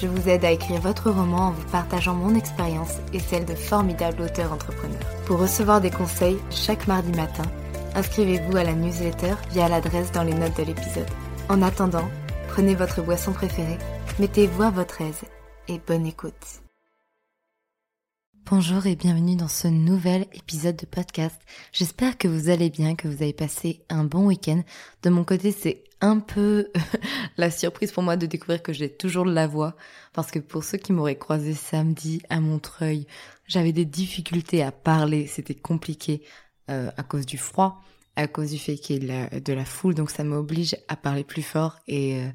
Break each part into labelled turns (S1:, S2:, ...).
S1: je vous aide à écrire votre roman en vous partageant mon expérience et celle de formidables auteurs entrepreneurs. Pour recevoir des conseils chaque mardi matin, inscrivez-vous à la newsletter via l'adresse dans les notes de l'épisode. En attendant, prenez votre boisson préférée, mettez-vous à votre aise et bonne écoute. Bonjour et bienvenue dans ce nouvel épisode de podcast. J'espère que vous allez bien, que vous avez passé un bon week-end. De mon côté, c'est un peu la surprise pour moi de découvrir que j'ai toujours de la voix. Parce que pour ceux qui m'auraient croisé samedi à Montreuil, j'avais des difficultés à parler. C'était compliqué euh, à cause du froid, à cause du fait qu'il y ait de la foule. Donc ça m'oblige à parler plus fort. Et euh,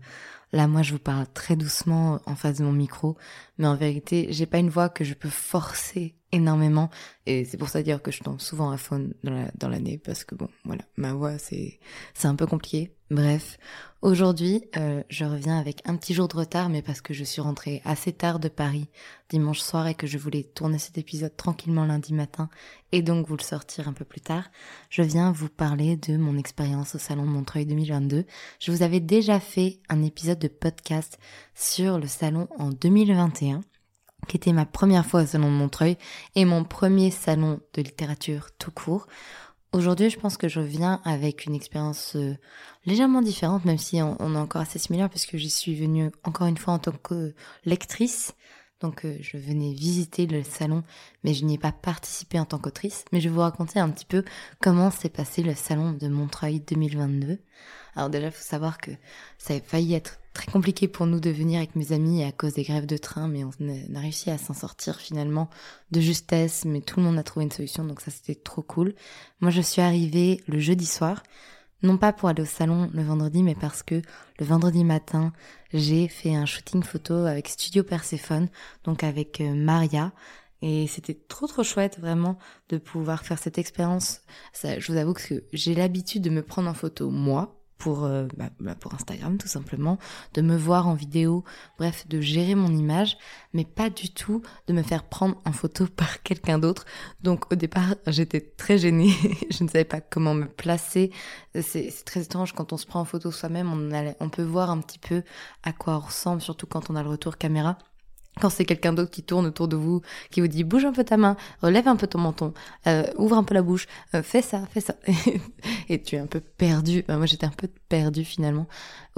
S1: là, moi, je vous parle très doucement en face de mon micro. Mais en vérité, j'ai pas une voix que je peux forcer énormément. Et c'est pour ça dire que je tombe souvent à faune dans l'année. Parce que bon voilà. Ma voix c'est c'est un peu compliqué. Bref. Aujourd'hui euh, je reviens avec un petit jour de retard mais parce que je suis rentrée assez tard de Paris dimanche soir et que je voulais tourner cet épisode tranquillement lundi matin et donc vous le sortir un peu plus tard je viens vous parler de mon expérience au salon de Montreuil 2022 je vous avais déjà fait un épisode de podcast sur le salon en 2021 qui était ma première fois au Salon de Montreuil et mon premier salon de littérature tout court. Aujourd'hui, je pense que je viens avec une expérience euh, légèrement différente, même si on, est encore assez similaire, puisque j'y suis venue encore une fois en tant que lectrice. Donc euh, je venais visiter le salon, mais je n'y ai pas participé en tant qu'autrice. Mais je vais vous raconter un petit peu comment s'est passé le salon de Montreuil 2022. Alors déjà, il faut savoir que ça a failli être très compliqué pour nous de venir avec mes amis à cause des grèves de train, mais on a réussi à s'en sortir finalement de justesse, mais tout le monde a trouvé une solution, donc ça c'était trop cool. Moi je suis arrivée le jeudi soir, non pas pour aller au salon le vendredi, mais parce que le vendredi matin, j'ai fait un shooting photo avec Studio Persephone, donc avec euh, Maria, et c'était trop trop chouette vraiment de pouvoir faire cette expérience. je vous avoue que j'ai l'habitude de me prendre en photo moi, pour, euh, bah, pour Instagram tout simplement, de me voir en vidéo, bref, de gérer mon image, mais pas du tout de me faire prendre en photo par quelqu'un d'autre. Donc au départ, j'étais très gênée, je ne savais pas comment me placer. C'est très étrange quand on se prend en photo soi-même, on peut voir un petit peu à quoi on ressemble, surtout quand on a le retour caméra quand c'est quelqu'un d'autre qui tourne autour de vous, qui vous dit bouge un peu ta main, relève un peu ton menton, euh, ouvre un peu la bouche, euh, fais ça, fais ça, et tu es un peu perdu. moi j'étais un peu perdue finalement.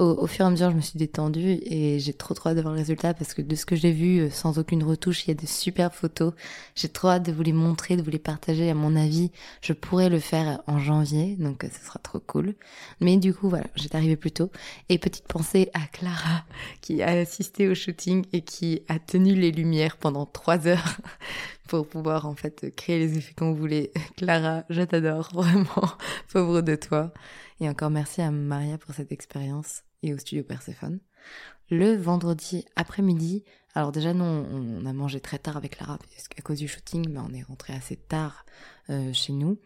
S1: Au, fur et à mesure, je me suis détendue et j'ai trop trop hâte de voir le résultat parce que de ce que j'ai vu, euh, sans aucune retouche, il y a de super photos. J'ai trop hâte de vous les montrer, de vous les partager. À mon avis, je pourrais le faire en janvier, donc ce sera trop cool. Mais du coup, voilà, j'étais arrivée plus tôt. Et petite pensée à Clara qui a assisté au shooting et qui a tenu les lumières pendant trois heures pour pouvoir en fait créer les effets qu'on voulait. Clara, je t'adore vraiment, pauvre de toi. Et encore merci à Maria pour cette expérience et au studio Persephone. Le vendredi après-midi, alors déjà nous on a mangé très tard avec Clara parce qu'à cause du shooting, mais on est rentré assez tard euh, chez nous.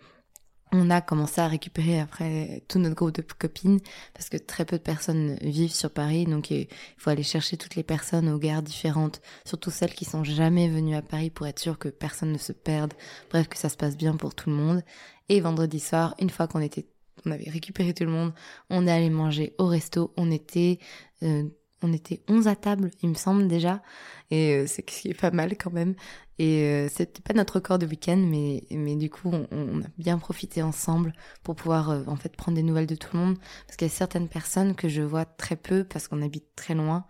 S1: On a commencé à récupérer après tout notre groupe de copines parce que très peu de personnes vivent sur Paris donc il faut aller chercher toutes les personnes aux gares différentes surtout celles qui sont jamais venues à Paris pour être sûr que personne ne se perde. Bref que ça se passe bien pour tout le monde. Et vendredi soir une fois qu'on était on avait récupéré tout le monde on est allé manger au resto on était euh, on était 11 à table, il me semble déjà, et euh, c'est ce qui est pas mal quand même. Et euh, c'était pas notre record de week-end, mais mais du coup on, a bien profité ensemble pour pouvoir euh, en fait prendre des nouvelles de tout le monde, parce qu'il y a certaines personnes que je vois très peu parce qu'on habite très loin.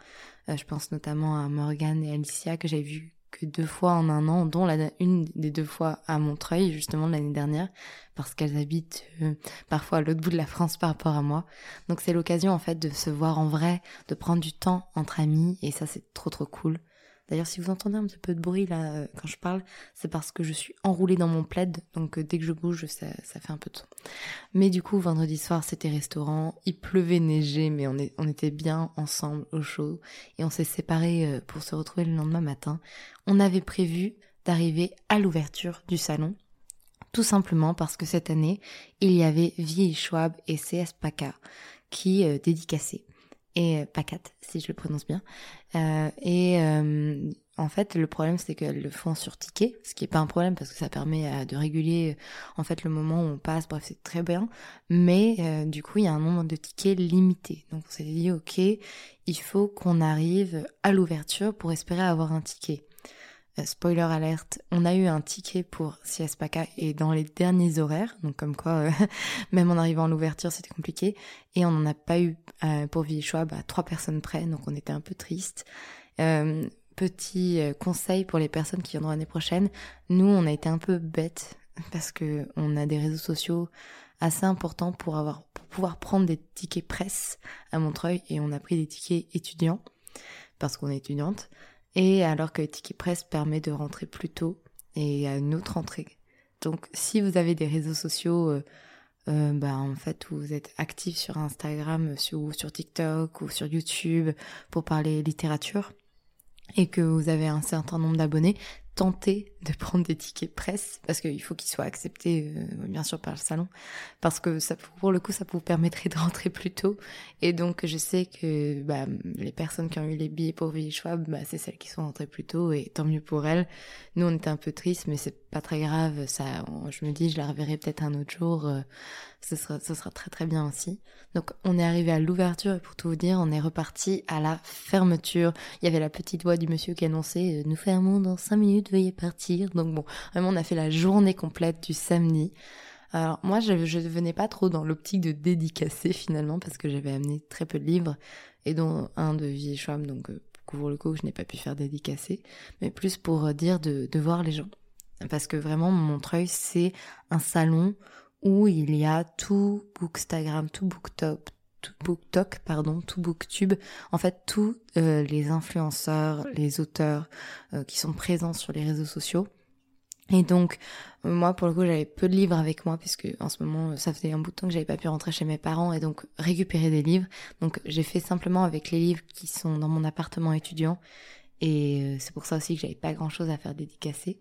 S1: je pense notamment à Morgane et Alicia que j'ai vues que deux fois en un an, dont la, une des deux fois à Montreuil, justement l'année dernière, parce qu'elles habitent euh, parfois à l'autre bout de la France par rapport à moi. Donc c'est l'occasion en fait de se voir en vrai, de prendre du temps entre amis, et ça c'est trop trop cool. D'ailleurs, si vous entendez un petit peu de bruit là euh, quand je parle, c'est parce que je suis enroulée dans mon plaid, donc euh, dès que je bouge, ça, fait un peu de son. Mais du coup, vendredi soir, c'était restaurant, il pleuvait, neigeait, mais on, était bien ensemble au chaud, et on s'est séparés euh, pour se retrouver le lendemain matin. On avait prévu d'arriver à l'ouverture du salon, tout simplement parce que cette année, il y avait Vie Schwab et CS PACA qui dédicaçaient et Pacat, si je le prononce bien. Euh, et euh, en fait, le problème, c'est qu'elles le font sur ticket, ce qui est pas un problème parce que ça permet euh, de réguler en fait le moment où on passe. Bref, c'est très bien. Mais du coup, il y a un nombre de tickets limité. Donc, on s'est dit, ok, il faut qu'on arrive à l'ouverture pour espérer avoir un ticket. Euh, spoiler alerte, on a eu un ticket pour CSPACA et dans les derniers horaires, donc comme quoi, euh, même en arrivant à l'ouverture, c'était compliqué. Et on n'en a pas eu euh, pour Villechois, bah, trois personnes près, donc on était un peu triste. petit conseil pour les personnes qui viendront l'année prochaine, nous, on a été un peu bêtes parce que on a des réseaux sociaux assez importants pour pour pouvoir prendre des tickets presse à Montreuil et on a pris des tickets étudiants parce qu'on est étudiante et alors que Ticket Press permet de rentrer plus tôt et à une autre entrée. Donc si vous avez des réseaux sociaux, euh, euh, bah, en fait, où vous êtes actif sur Instagram sur, ou sur TikTok ou sur YouTube pour parler littérature, et que vous avez un certain nombre d'abonnés, tenter de prendre des tickets presse parce qu'il faut qu'ils soient acceptés euh, bien sûr par le salon parce que pour le coup ça vous permettrait de rentrer plus tôt. Et donc je sais que bah, les personnes qui ont eu les billets pour Ville Schwab bah, c'est celles qui sont rentrées plus tôt et tant mieux pour elles. Nous on était un peu tristes mais c'est pas très grave ça je me dis je la reverrai peut-être un autre jour euh, ce sera très très bien aussi. Donc on est arrivé à l'ouverture et pour tout vous dire on est reparti à la fermeture. Il y avait la petite voix du monsieur qui annonçait euh, nous fermons dans cinq minutes veuillez partir. Donc bon, vraiment on a fait la journée complète du samedi. Alors moi je, je venais pas trop dans l'optique de dédicacer finalement parce que j'avais amené très peu de livres et dont un de Vie Schwab donc euh, couvre le coup je n'ai pas pu faire dédicacer mais plus pour euh, dire de, de voir les gens parce que vraiment Montreuil c'est un salon où il y a tout Bookstagram, tout Booktop, tout BookTok, pardon, tout BookTube, en fait tous euh, les influenceurs, les auteurs euh, qui sont présents sur les réseaux sociaux. Et donc moi pour le coup j'avais peu de livres avec moi puisque en ce moment ça faisait un bout de temps que j'avais pas pu rentrer chez mes parents et donc récupérer des livres. Donc j'ai fait simplement avec les livres qui sont dans mon appartement étudiant et euh, c'est pour ça aussi que j'avais pas grand chose à faire dédicacer.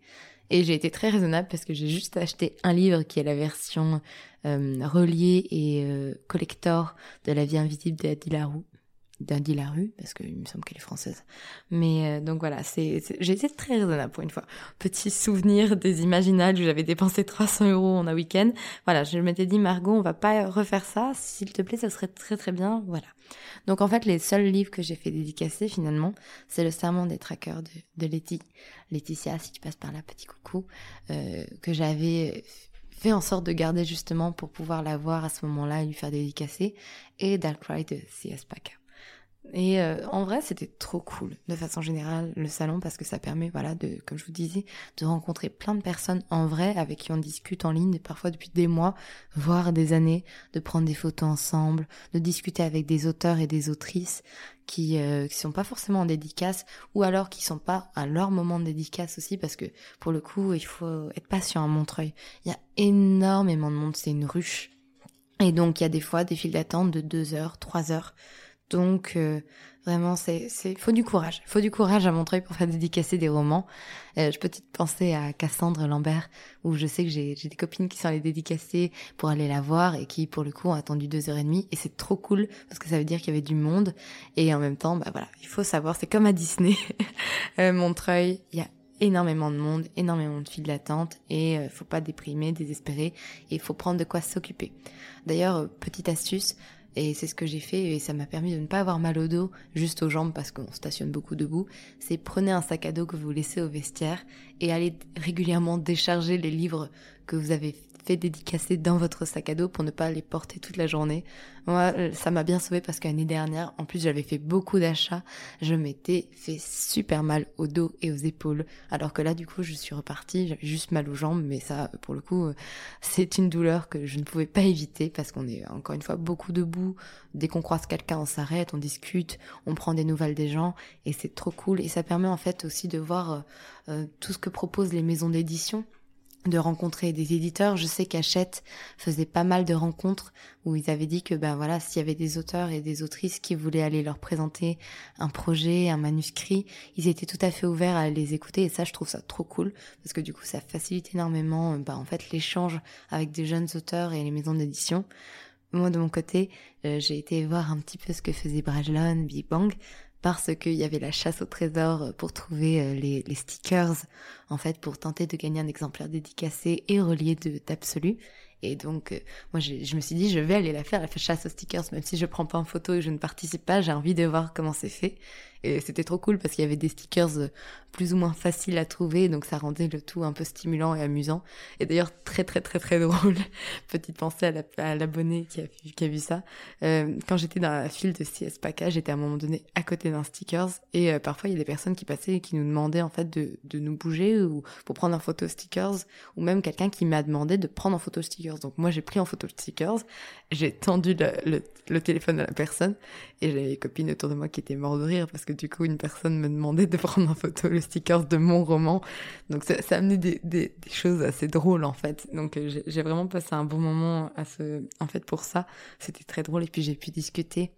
S1: Et j'ai été très raisonnable parce que j'ai juste acheté un livre qui est la version euh, reliée et euh, collector de La vie invisible Larue d'Adi Larue, parce qu'il me semble qu'elle est française. Mais euh, donc voilà, c'est, j'ai été très raisonnable pour une fois. Petit souvenir des Imaginales où j'avais dépensé 300 euros en un week-end. Voilà, je m'étais dit, Margot, on va pas refaire ça. S'il te plaît, ça serait très très bien. Voilà. Donc en fait, les seuls livres que j'ai fait dédicacer finalement, c'est le Serment des traqueurs de, Letty. Laetitia, si tu passes par là, petit coucou, euh, que j'avais fait en sorte de garder justement pour pouvoir la voir à ce moment-là et lui faire dédicacer, et Dark Ride de C.S. Packer. Et euh, en vrai, c'était trop cool, de façon générale, le salon, parce que ça permet, voilà, de, comme je vous disais, de rencontrer plein de personnes en vrai, avec qui on discute en ligne, parfois depuis des mois, voire des années, de prendre des photos ensemble, de discuter avec des auteurs et des autrices qui euh, sont pas forcément en dédicace, ou alors qui sont pas à leur moment de dédicace aussi, parce que pour le coup, il faut être patient à Montreuil. Il y a énormément de monde, c'est une ruche. Et donc, il y a des fois des files d'attente de deux heures, trois heures Donc euh, vraiment, c'est faut du courage. faut du courage à Montreuil pour faire dédicacer des romans. Euh, je peux peut-être penser à Cassandre Lambert, où je sais que j'ai des copines qui sont allées dédicacer pour aller la voir et qui, pour le coup, ont attendu deux heures et demie. Et c'est trop cool parce que ça veut dire qu'il y avait du monde. Et en même temps, bah voilà, il faut savoir, c'est comme à Disney. euh, Montreuil, il y a énormément de monde, énormément de files d'attente et euh, faut pas déprimer, désespérer et faut prendre de quoi s'occuper. D'ailleurs, euh, petite astuce, et c'est ce que j'ai fait et ça m'a permis de ne pas avoir mal au dos, juste aux jambes parce qu'on stationne beaucoup debout. C'est prenez un sac à dos que vous laissez au vestiaire et allez régulièrement décharger les livres que vous avez fait dédicacer dans votre sac à dos pour ne pas les porter toute la journée. Moi, euh, ça m'a bien sauvé parce qu'année dernière, en plus j'avais fait beaucoup d'achats, je m'étais fait super mal au dos et aux épaules. Alors que là, du coup, je suis repartie, j'avais juste mal aux jambes, mais ça, pour le coup, euh, c'est une douleur que je ne pouvais pas éviter parce qu'on est encore une fois beaucoup debout. Dès qu'on croise quelqu'un, on s'arrête, on discute, on prend des nouvelles des gens et c'est trop cool. Et ça permet en fait aussi de voir euh, tout ce que proposent les maisons d'édition de rencontrer des éditeurs. Je sais qu'Achette faisait pas mal de rencontres où ils avaient dit que ben voilà, s'il y avait des auteurs et des autrices qui voulaient aller leur présenter un projet, un manuscrit, ils étaient tout à fait ouverts à les écouter et ça je trouve ça trop cool parce que du coup ça facilite énormément ben, en fait l'échange avec des jeunes auteurs et les maisons d'édition. Moi de mon côté, euh, j'ai été voir un petit peu ce que faisait Brajlon, Big Bang parce qu'il y avait la chasse au trésor pour trouver euh, les, les, stickers, en fait, pour tenter de gagner un exemplaire dédicacé et relié d'absolu. Et donc, euh, moi, je me suis dit, je vais aller la faire, la chasse aux stickers, même si je prends pas en photo et je ne participe pas, j'ai envie de voir comment c'est fait. Et c'était trop cool parce qu'il y avait des stickers euh, plus ou moins faciles à trouver, donc ça rendait le tout un peu stimulant et amusant. Et d'ailleurs, très très très très drôle. Petite pensée à l'abonné qui, a, vu ça. Euh, quand j'étais dans la file de CS PACA, j'étais à un moment donné à côté d'un stickers et euh, parfois il y a des personnes qui passaient et qui nous demandaient en fait de, de nous bouger ou pour prendre en photo stickers ou même quelqu'un qui m'a demandé de prendre en photo stickers. Donc moi j'ai pris en photo stickers, j'ai tendu le, le, le, téléphone à la personne et j'avais des copines autour de moi qui étaient mortes de rire parce que du coup une personne me demandait de prendre en photo le sticker de mon roman. Donc ça, ça a amené des, des, des, choses assez drôles en fait. Donc euh, j'ai vraiment passé un bon moment à ce, en fait pour ça. C'était très drôle et puis j'ai pu discuter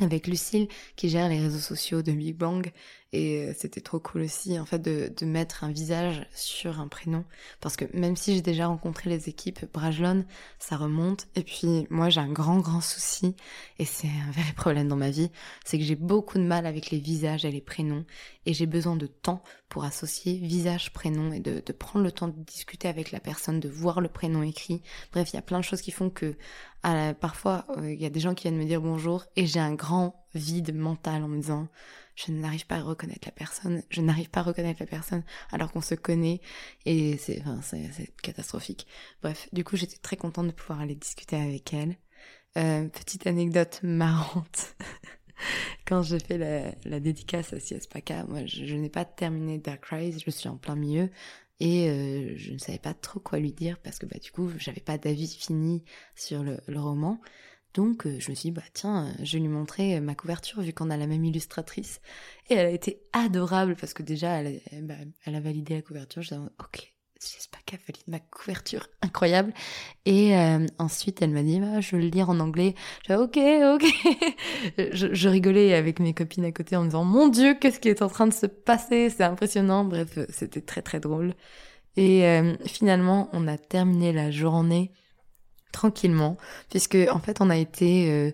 S1: avec Lucille qui gère les réseaux sociaux de Big Bang et euh, c'était trop cool aussi en fait de, mettre un visage sur un prénom. Parce que même si j'ai déjà rencontré les équipes Brajlon ça remonte. Et puis moi j'ai un grand grand souci et c'est un vrai problème dans ma vie c'est que j'ai beaucoup de mal avec les visages et les prénoms. Et j'ai besoin de temps pour associer visage prénom et de, prendre le temps de discuter avec la personne de voir le prénom écrit. Bref il y a plein de choses qui font que à parfois euh, il y a des gens qui viennent me dire bonjour et j'ai un grand vide mental en me disant je n'arrive pas à reconnaître la personne, je n'arrive pas à reconnaître la personne alors qu'on se connaît et c'est enfin, c'est catastrophique. Bref, du coup j'étais très contente de pouvoir aller discuter avec elle. Euh, petite anecdote marrante. Quand j'ai fait la, la, dédicace à Siaspaka, moi je, n'ai pas terminé Dark Rise, je suis en plein milieu et euh, je ne savais pas trop quoi lui dire parce que bah du coup j'avais pas d'avis fini sur le roman. Donc euh, je me suis dit, bah tiens, euh, je vais lui montrer euh, ma couverture vu qu'on a la même illustratrice. Et elle a été adorable parce que déjà, elle, bah, a validé la couverture. Je disais, ok, j'espère qu'elle valide ma couverture, incroyable. Et ensuite, elle m'a dit, bah, je veux le lire en anglais. J'ai ok, ok. je, je, rigolais avec mes copines à côté en me disant, mon Dieu, qu'est-ce qui est en train de se passer? C'est impressionnant. Bref, c'était très très drôle. Et finalement, on a terminé la journée tranquillement, puisque en fait on a été euh,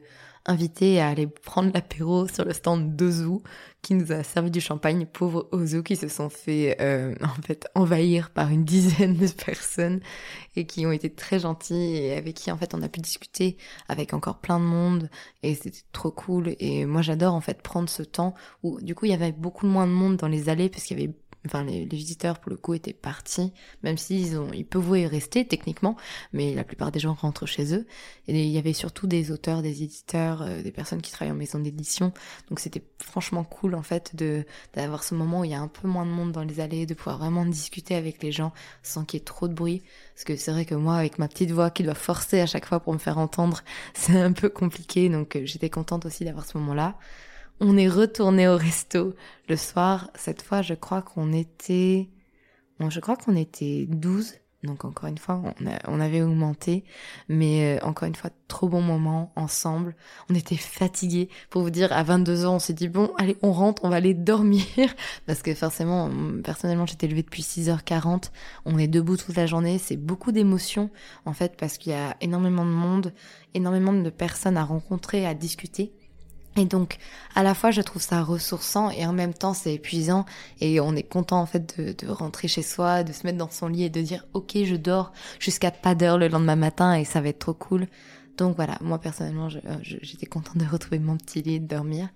S1: invité à aller prendre l'apéro sur le stand d'Ozu, qui nous a servi du champagne, pauvres Ozu qui se sont fait euh, en fait envahir par une dizaine de personnes et qui ont été très gentils et avec qui en fait on a pu discuter avec encore plein de monde et c'était trop cool. Et moi j'adore en fait prendre ce temps où du coup il y avait beaucoup moins de monde dans les allées parce qu'il y avait enfin les, visiteurs pour le coup étaient partis, même s'ils ont, ils peuvent rester techniquement, mais la plupart des gens rentrent chez eux. Et il y avait surtout des auteurs, des éditeurs, euh, des personnes qui travaillent en maison d'édition. Donc c'était franchement cool en fait de d'avoir ce moment où il y a un peu moins de monde dans les allées, de pouvoir vraiment discuter avec les gens sans qu'il y ait trop de bruit. Parce que c'est vrai que moi, avec ma petite voix qui doit forcer à chaque fois pour me faire entendre, c'est un peu compliqué. Donc euh, j'étais contente aussi d'avoir ce moment-là. On est retourné au resto le soir. Cette fois, je crois qu'on était, bon, je crois qu'on était 12 Donc encore une fois, on, avait augmenté, mais euh, encore une fois, trop bon moment ensemble. On était fatigués. Pour vous dire, à 22 ans, on s'est dit, bon, allez, on rentre, on va aller dormir. Parce que forcément, personnellement, j'étais levée depuis 6h40. On est debout toute la journée. C'est beaucoup d'émotions, en fait, parce qu'il y a énormément de monde, énormément de personnes à rencontrer, à discuter. Et donc, à la fois, je trouve ça ressourçant et en même temps, c'est épuisant. Et on est content, en fait, de, rentrer chez soi, de se mettre dans son lit et de dire, OK, je dors jusqu'à pas d'heure le lendemain matin et ça va être trop cool. Donc voilà, moi personnellement, euh, j'étais contente de retrouver mon petit lit et de dormir.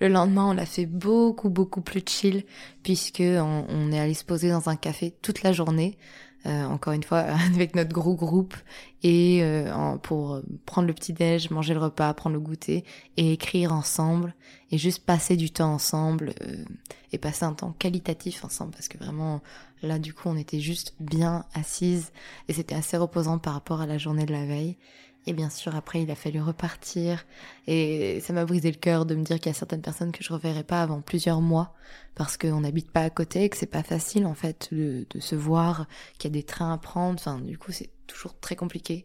S1: Le lendemain, on l'a fait beaucoup, beaucoup plus chill puisque on, est allé se poser dans un café toute la journée. Euh, encore une fois avec notre gros groupe et euh, pour prendre le petit déj, manger le repas, prendre le goûter et écrire ensemble et juste passer du temps ensemble euh, et passer un temps qualitatif ensemble parce que vraiment là du coup on était juste bien assises et c'était assez reposant par rapport à la journée de la veille et bien sûr, après, il a fallu repartir. Et ça m'a brisé le cœur de me dire qu'il y a certaines personnes que je reverrai pas avant plusieurs mois parce qu'on n'habite pas à côté et que c'est pas facile, en fait, de, se voir, qu'il y a des trains à prendre. Enfin, du coup, c'est toujours très compliqué.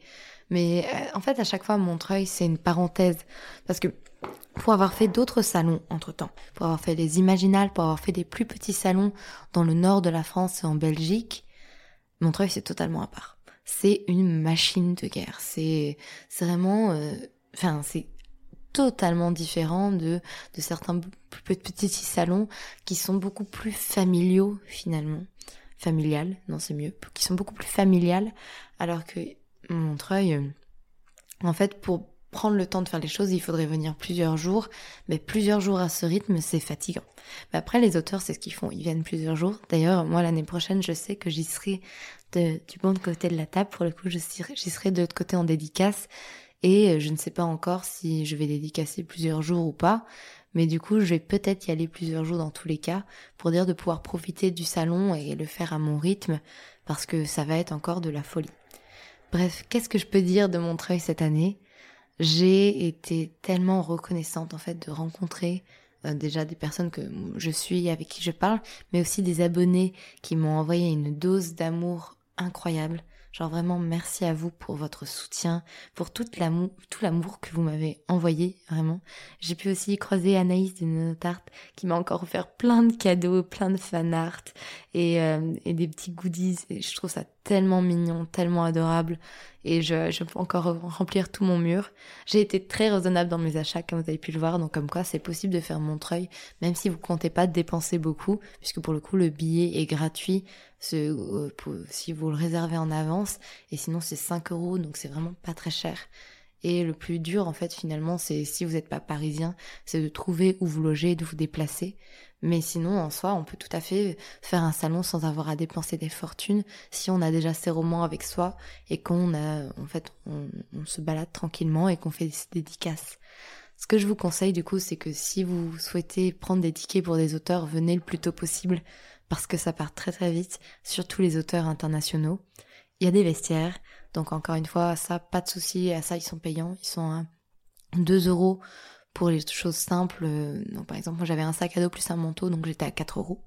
S1: Mais euh, en fait, à chaque fois, Montreuil, c'est une parenthèse. Parce que pour avoir fait d'autres salons entre temps, pour avoir fait les imaginales, pour avoir fait des plus petits salons dans le nord de la France et en Belgique, Montreuil, c'est totalement à part c'est une machine de guerre. C'est vraiment, euh, enfin, c'est totalement différent de, de certains petits salons qui sont beaucoup plus familiaux finalement. Familial, non c'est mieux, qui sont beaucoup plus familiales, alors que Montreuil, en fait, pour prendre le temps de faire les choses, il faudrait venir plusieurs jours, mais plusieurs jours à ce rythme, c'est fatigant. Mais après, les auteurs, c'est ce qu'ils font, ils viennent plusieurs jours. D'ailleurs, moi, l'année prochaine, je sais que j'y serai du bon côté de la table. Pour le coup, j'y serai de l'autre côté en dédicace. Et euh, je ne sais pas encore si je vais dédicacer plusieurs jours ou pas. Mais du coup, je vais peut-être y aller plusieurs jours dans tous les cas pour dire de pouvoir profiter du salon et le faire à mon rythme parce que ça va être encore de la folie. Bref, qu'est-ce que je peux dire de Montreuil cette année? J'ai été tellement reconnaissante en fait de rencontrer euh, déjà des personnes que je suis, avec qui je parle, mais aussi des abonnés qui m'ont envoyé une dose d'amour incroyable. Genre vraiment merci à vous pour votre soutien, pour tout l'amour, tout l'amour que vous m'avez envoyé, vraiment. J'ai pu aussi croiser Anaïs de Notart qui m'a encore offert plein de cadeaux, plein de fan art et, euh, et des petits goodies. Et je trouve ça tellement mignon, tellement adorable et je, peux encore remplir tout mon mur. J'ai été très raisonnable dans mes achats, comme vous avez pu le voir, donc comme quoi c'est possible de faire Montreuil, même si vous comptez pas dépenser beaucoup, puisque pour le coup le billet est gratuit euh, si vous le réservez en avance, et sinon c'est 5 euros, donc c'est vraiment pas très cher. Et le plus dur, en fait, finalement, c'est si vous n'êtes pas parisien, c'est de trouver où vous loger, de vous déplacer. Mais sinon, en soi, on peut tout à fait faire un salon sans avoir à dépenser des fortunes si on a déjà ses romans avec soi et qu'on a, en fait, on, se balade tranquillement et qu'on fait des dédicaces. Ce que je vous conseille du coup, c'est que si vous souhaitez prendre des tickets pour des auteurs, venez le plus tôt possible parce que ça part très très vite, surtout les auteurs internationaux. Il y a des vestiaires, donc encore une fois, ça, pas de souci, à ça ils sont payants, ils sont à 2 euros pour les choses simples. Donc, par exemple, moi j'avais un sac à dos plus un manteau, donc j'étais à 4 euros.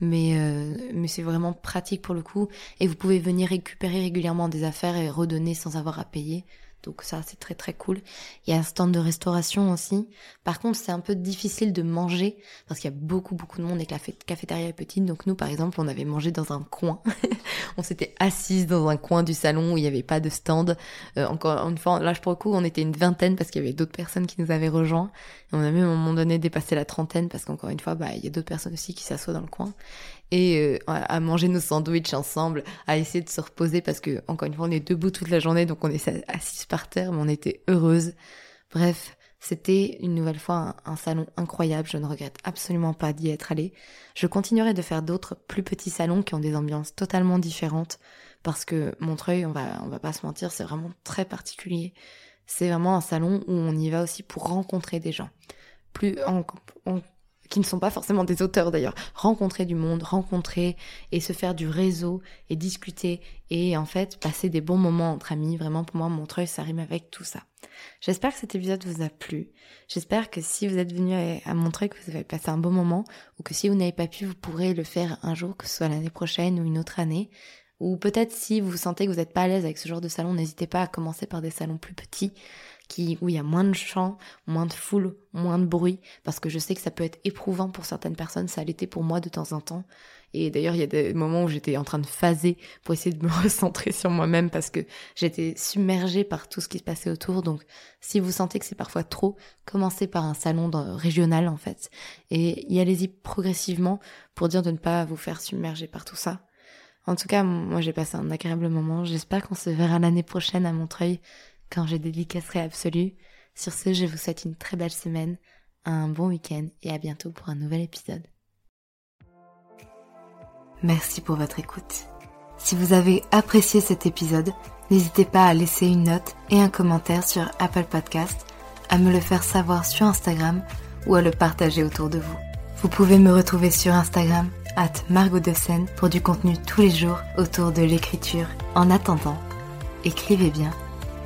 S1: Mais, euh, mais c'est vraiment pratique pour le coup. Et vous pouvez venir récupérer régulièrement des affaires et redonner sans avoir à payer. Donc ça, c'est très très cool. Il y a un stand de restauration aussi. Par contre, c'est un peu difficile de manger parce qu'il y a beaucoup beaucoup de monde et que la cafétéria est petite. Donc nous, par exemple, on avait mangé dans un coin. on s'était assise dans un coin du salon où il n'y avait pas de stand. Euh, encore une fois, là, pour le coup, on était une vingtaine parce qu'il y avait d'autres personnes qui nous avaient rejoints. Et on a même à un moment donné dépassé la trentaine parce qu'encore une fois, bah, il y a d'autres personnes aussi qui s'assoient dans le coin et euh, à manger nos sandwichs ensemble, à essayer de se reposer parce que encore une fois on est debout toute la journée donc on est assis par terre mais on était heureuse. Bref, c'était une nouvelle fois un, salon incroyable, je ne regrette absolument pas d'y être allée. Je continuerai de faire d'autres plus petits salons qui ont des ambiances totalement différentes parce que Montreuil, on va on va pas se mentir, c'est vraiment très particulier. C'est vraiment un salon où on y va aussi pour rencontrer des gens. Plus on qui ne sont pas forcément des auteurs d'ailleurs, rencontrer du monde, rencontrer et se faire du réseau et discuter et en fait passer des bons moments entre amis. Vraiment pour moi, Montreuil, ça rime avec tout ça. J'espère que cet épisode vous a plu. J'espère que si vous êtes venu à Montreuil, que vous avez passé un bon moment ou que si vous n'avez pas pu, vous pourrez le faire un jour, que ce soit l'année prochaine ou une autre année Ou peut-être si vous sentez que vous n'êtes pas à l'aise avec ce genre de salon, n'hésitez pas à commencer par des salons plus petits qui, où il y a moins de chants, moins de foule, moins de bruit, parce que je sais que ça peut être éprouvant pour certaines personnes, ça l'était pour moi de temps en temps. Et d'ailleurs, il y a des moments où j'étais en train de phaser pour essayer de me recentrer sur moi-même parce que j'étais submergée par tout ce qui se passait autour. Donc, si vous sentez que c'est parfois trop, commencez par un salon régional en fait. Et y allez-y progressivement pour dire de ne pas vous faire submerger par tout ça. En tout cas, moi j'ai passé un agréable moment. J'espère qu'on se verra l'année prochaine à Montreuil quand j'ai dédicacerai absolue. Sur ce, je vous souhaite une très belle semaine, un bon week-end et à bientôt pour un nouvel épisode. Merci pour votre écoute. Si vous avez apprécié cet épisode, n'hésitez pas à laisser une note et un commentaire sur Apple Podcast, à me le faire savoir sur Instagram ou à le partager autour de vous. Vous pouvez me retrouver sur Instagram, at Margot pour du contenu tous les jours autour de l'écriture. En attendant, écrivez bien,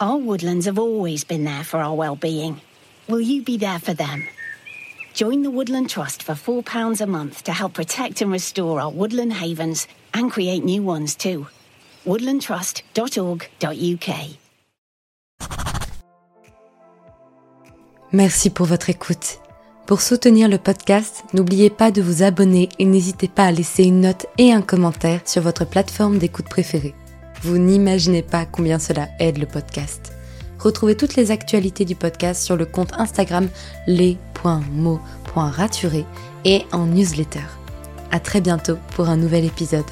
S2: Our woodlands have always been there for our well-being. Will you be there for them? Join the Woodland Trust for £4 a month to help protect and restore our woodland havens and create new ones too. woodlandtrust.org.uk
S1: Merci pour votre écoute. Pour soutenir le podcast, n'oubliez pas de vous abonner et n'hésitez pas à laisser une note et un commentaire sur votre plateforme d'écoute préférée. Vous n'imaginez pas combien cela aide le podcast. Retrouvez toutes les actualités du podcast sur le compte Instagram les.mots.raturés et en newsletter. À très bientôt pour un nouvel épisode.